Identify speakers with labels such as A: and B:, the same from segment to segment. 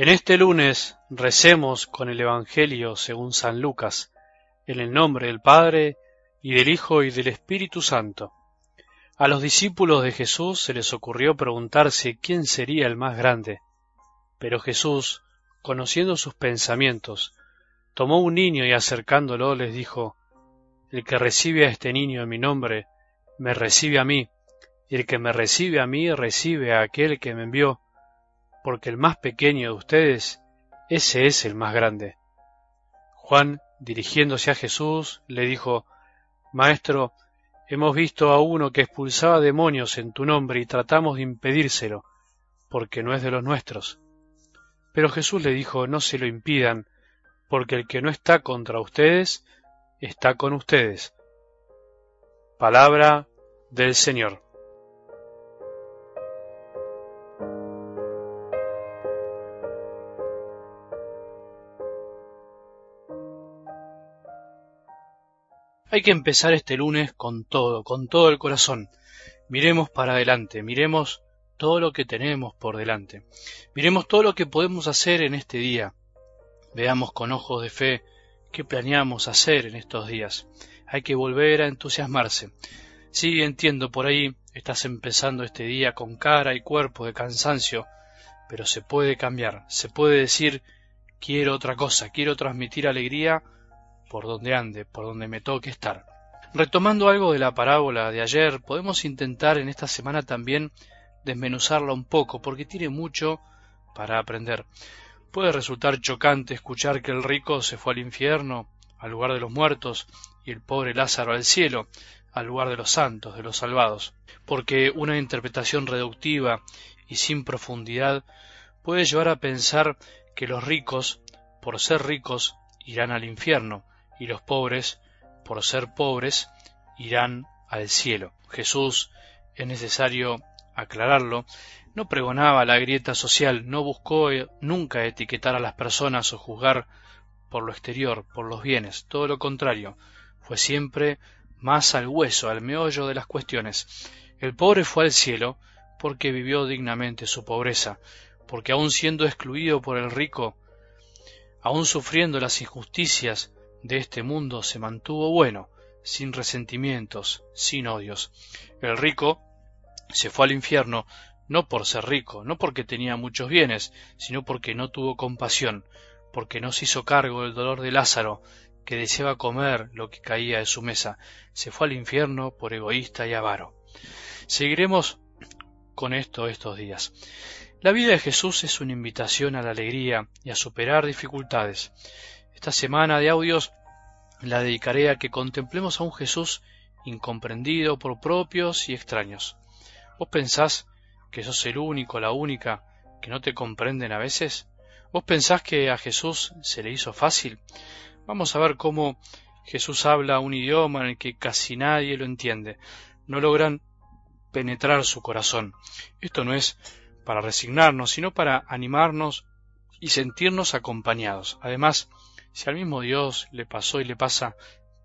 A: En este lunes recemos con el Evangelio según San Lucas, en el nombre del Padre, y del Hijo, y del Espíritu Santo. A los discípulos de Jesús se les ocurrió preguntarse quién sería el más grande. Pero Jesús, conociendo sus pensamientos, tomó un niño y acercándolo les dijo, El que recibe a este niño en mi nombre, me recibe a mí, y el que me recibe a mí recibe a aquel que me envió porque el más pequeño de ustedes, ese es el más grande. Juan, dirigiéndose a Jesús, le dijo, Maestro, hemos visto a uno que expulsaba demonios en tu nombre y tratamos de impedírselo, porque no es de los nuestros. Pero Jesús le dijo, No se lo impidan, porque el que no está contra ustedes, está con ustedes. Palabra del Señor. Hay que empezar este lunes con todo, con todo el corazón. Miremos para adelante, miremos todo lo que tenemos por delante. Miremos todo lo que podemos hacer en este día. Veamos con ojos de fe qué planeamos hacer en estos días. Hay que volver a entusiasmarse. Sí, entiendo, por ahí estás empezando este día con cara y cuerpo de cansancio, pero se puede cambiar, se puede decir quiero otra cosa, quiero transmitir alegría por donde ande, por donde me toque estar. Retomando algo de la parábola de ayer, podemos intentar en esta semana también desmenuzarla un poco, porque tiene mucho para aprender. Puede resultar chocante escuchar que el rico se fue al infierno, al lugar de los muertos, y el pobre Lázaro al cielo, al lugar de los santos, de los salvados, porque una interpretación reductiva y sin profundidad puede llevar a pensar que los ricos, por ser ricos, irán al infierno, y los pobres, por ser pobres, irán al cielo. Jesús, es necesario aclararlo, no pregonaba la grieta social, no buscó eh, nunca etiquetar a las personas o juzgar por lo exterior, por los bienes, todo lo contrario, fue siempre más al hueso, al meollo de las cuestiones. El pobre fue al cielo porque vivió dignamente su pobreza, porque aun siendo excluido por el rico, aun sufriendo las injusticias de este mundo se mantuvo bueno, sin resentimientos, sin odios. El rico se fue al infierno no por ser rico, no porque tenía muchos bienes, sino porque no tuvo compasión, porque no se hizo cargo del dolor de Lázaro, que deseaba comer lo que caía de su mesa. Se fue al infierno por egoísta y avaro. Seguiremos con esto estos días. La vida de Jesús es una invitación a la alegría y a superar dificultades. Esta semana de audios la dedicaré a que contemplemos a un Jesús incomprendido por propios y extraños. ¿Vos pensás que sos el único, la única, que no te comprenden a veces? ¿Vos pensás que a Jesús se le hizo fácil? Vamos a ver cómo Jesús habla un idioma en el que casi nadie lo entiende. No logran penetrar su corazón. Esto no es para resignarnos, sino para animarnos y sentirnos acompañados. Además, si al mismo Dios le pasó y le pasa,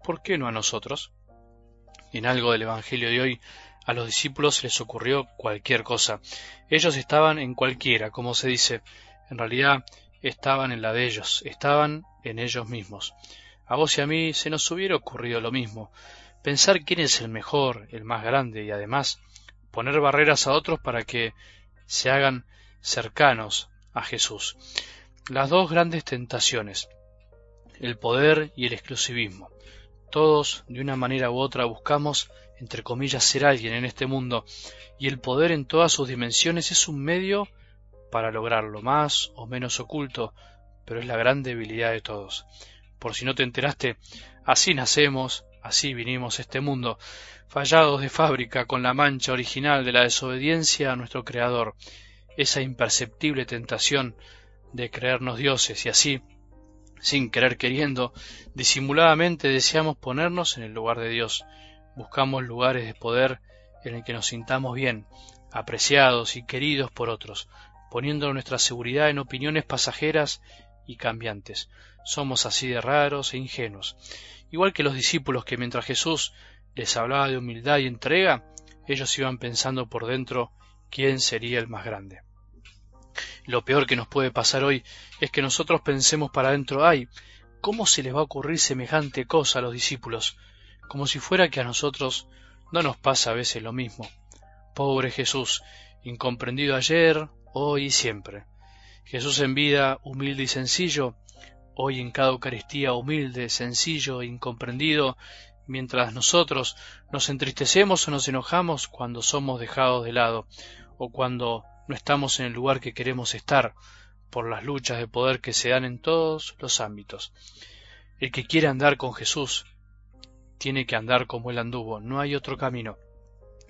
A: ¿por qué no a nosotros? En algo del Evangelio de hoy, a los discípulos les ocurrió cualquier cosa. Ellos estaban en cualquiera, como se dice. En realidad estaban en la de ellos, estaban en ellos mismos. A vos y a mí se nos hubiera ocurrido lo mismo. Pensar quién es el mejor, el más grande y además poner barreras a otros para que se hagan cercanos a Jesús. Las dos grandes tentaciones, el poder y el exclusivismo. Todos, de una manera u otra, buscamos, entre comillas, ser alguien en este mundo, y el poder en todas sus dimensiones es un medio para lograrlo, más o menos oculto, pero es la gran debilidad de todos. Por si no te enteraste, así nacemos, así vinimos a este mundo, fallados de fábrica con la mancha original de la desobediencia a nuestro Creador, esa imperceptible tentación de creernos dioses y así sin querer queriendo, disimuladamente deseamos ponernos en el lugar de Dios. Buscamos lugares de poder en el que nos sintamos bien, apreciados y queridos por otros, poniendo nuestra seguridad en opiniones pasajeras y cambiantes. Somos así de raros e ingenuos. Igual que los discípulos que mientras Jesús les hablaba de humildad y entrega, ellos iban pensando por dentro quién sería el más grande. Lo peor que nos puede pasar hoy es que nosotros pensemos para adentro, ay, ¿cómo se les va a ocurrir semejante cosa a los discípulos? Como si fuera que a nosotros no nos pasa a veces lo mismo. Pobre Jesús, incomprendido ayer, hoy y siempre. Jesús en vida, humilde y sencillo, hoy en cada Eucaristía humilde, sencillo e incomprendido, mientras nosotros nos entristecemos o nos enojamos cuando somos dejados de lado, o cuando no estamos en el lugar que queremos estar, por las luchas de poder que se dan en todos los ámbitos. El que quiere andar con Jesús tiene que andar como él anduvo, no hay otro camino.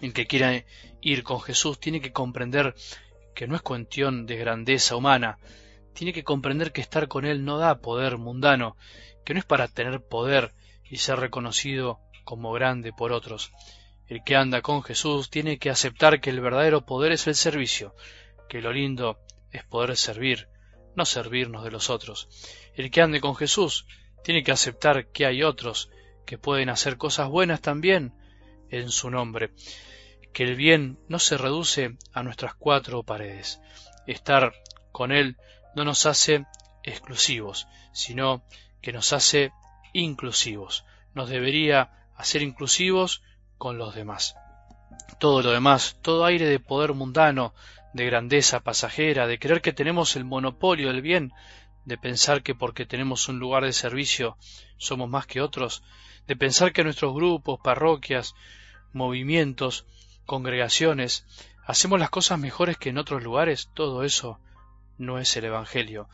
A: El que quiera ir con Jesús tiene que comprender que no es cuestión de grandeza humana, tiene que comprender que estar con Él no da poder mundano, que no es para tener poder y ser reconocido como grande por otros. El que anda con Jesús tiene que aceptar que el verdadero poder es el servicio, que lo lindo es poder servir, no servirnos de los otros. El que ande con Jesús tiene que aceptar que hay otros que pueden hacer cosas buenas también en su nombre, que el bien no se reduce a nuestras cuatro paredes. Estar con Él no nos hace exclusivos, sino que nos hace inclusivos. Nos debería hacer inclusivos con los demás. Todo lo demás, todo aire de poder mundano, de grandeza pasajera, de creer que tenemos el monopolio del bien, de pensar que porque tenemos un lugar de servicio somos más que otros, de pensar que nuestros grupos, parroquias, movimientos, congregaciones, hacemos las cosas mejores que en otros lugares, todo eso no es el Evangelio,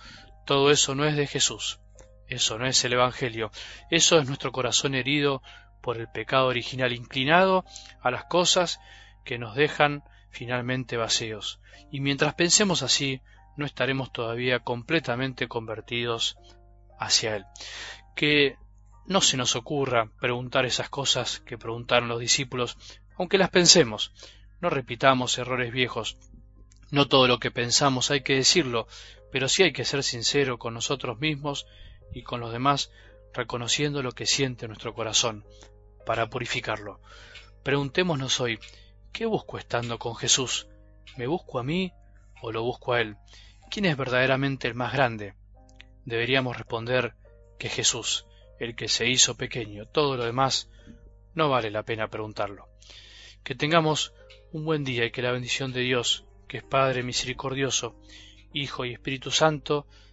A: todo eso no es de Jesús, eso no es el Evangelio, eso es nuestro corazón herido por el pecado original inclinado a las cosas que nos dejan finalmente vacíos. Y mientras pensemos así, no estaremos todavía completamente convertidos hacia Él. Que no se nos ocurra preguntar esas cosas que preguntaron los discípulos, aunque las pensemos. No repitamos errores viejos. No todo lo que pensamos hay que decirlo, pero sí hay que ser sincero con nosotros mismos y con los demás, reconociendo lo que siente nuestro corazón, para purificarlo. Preguntémonos hoy, ¿qué busco estando con Jesús? ¿Me busco a mí o lo busco a Él? ¿Quién es verdaderamente el más grande? Deberíamos responder que Jesús, el que se hizo pequeño. Todo lo demás no vale la pena preguntarlo. Que tengamos un buen día y que la bendición de Dios, que es Padre misericordioso, Hijo y Espíritu Santo,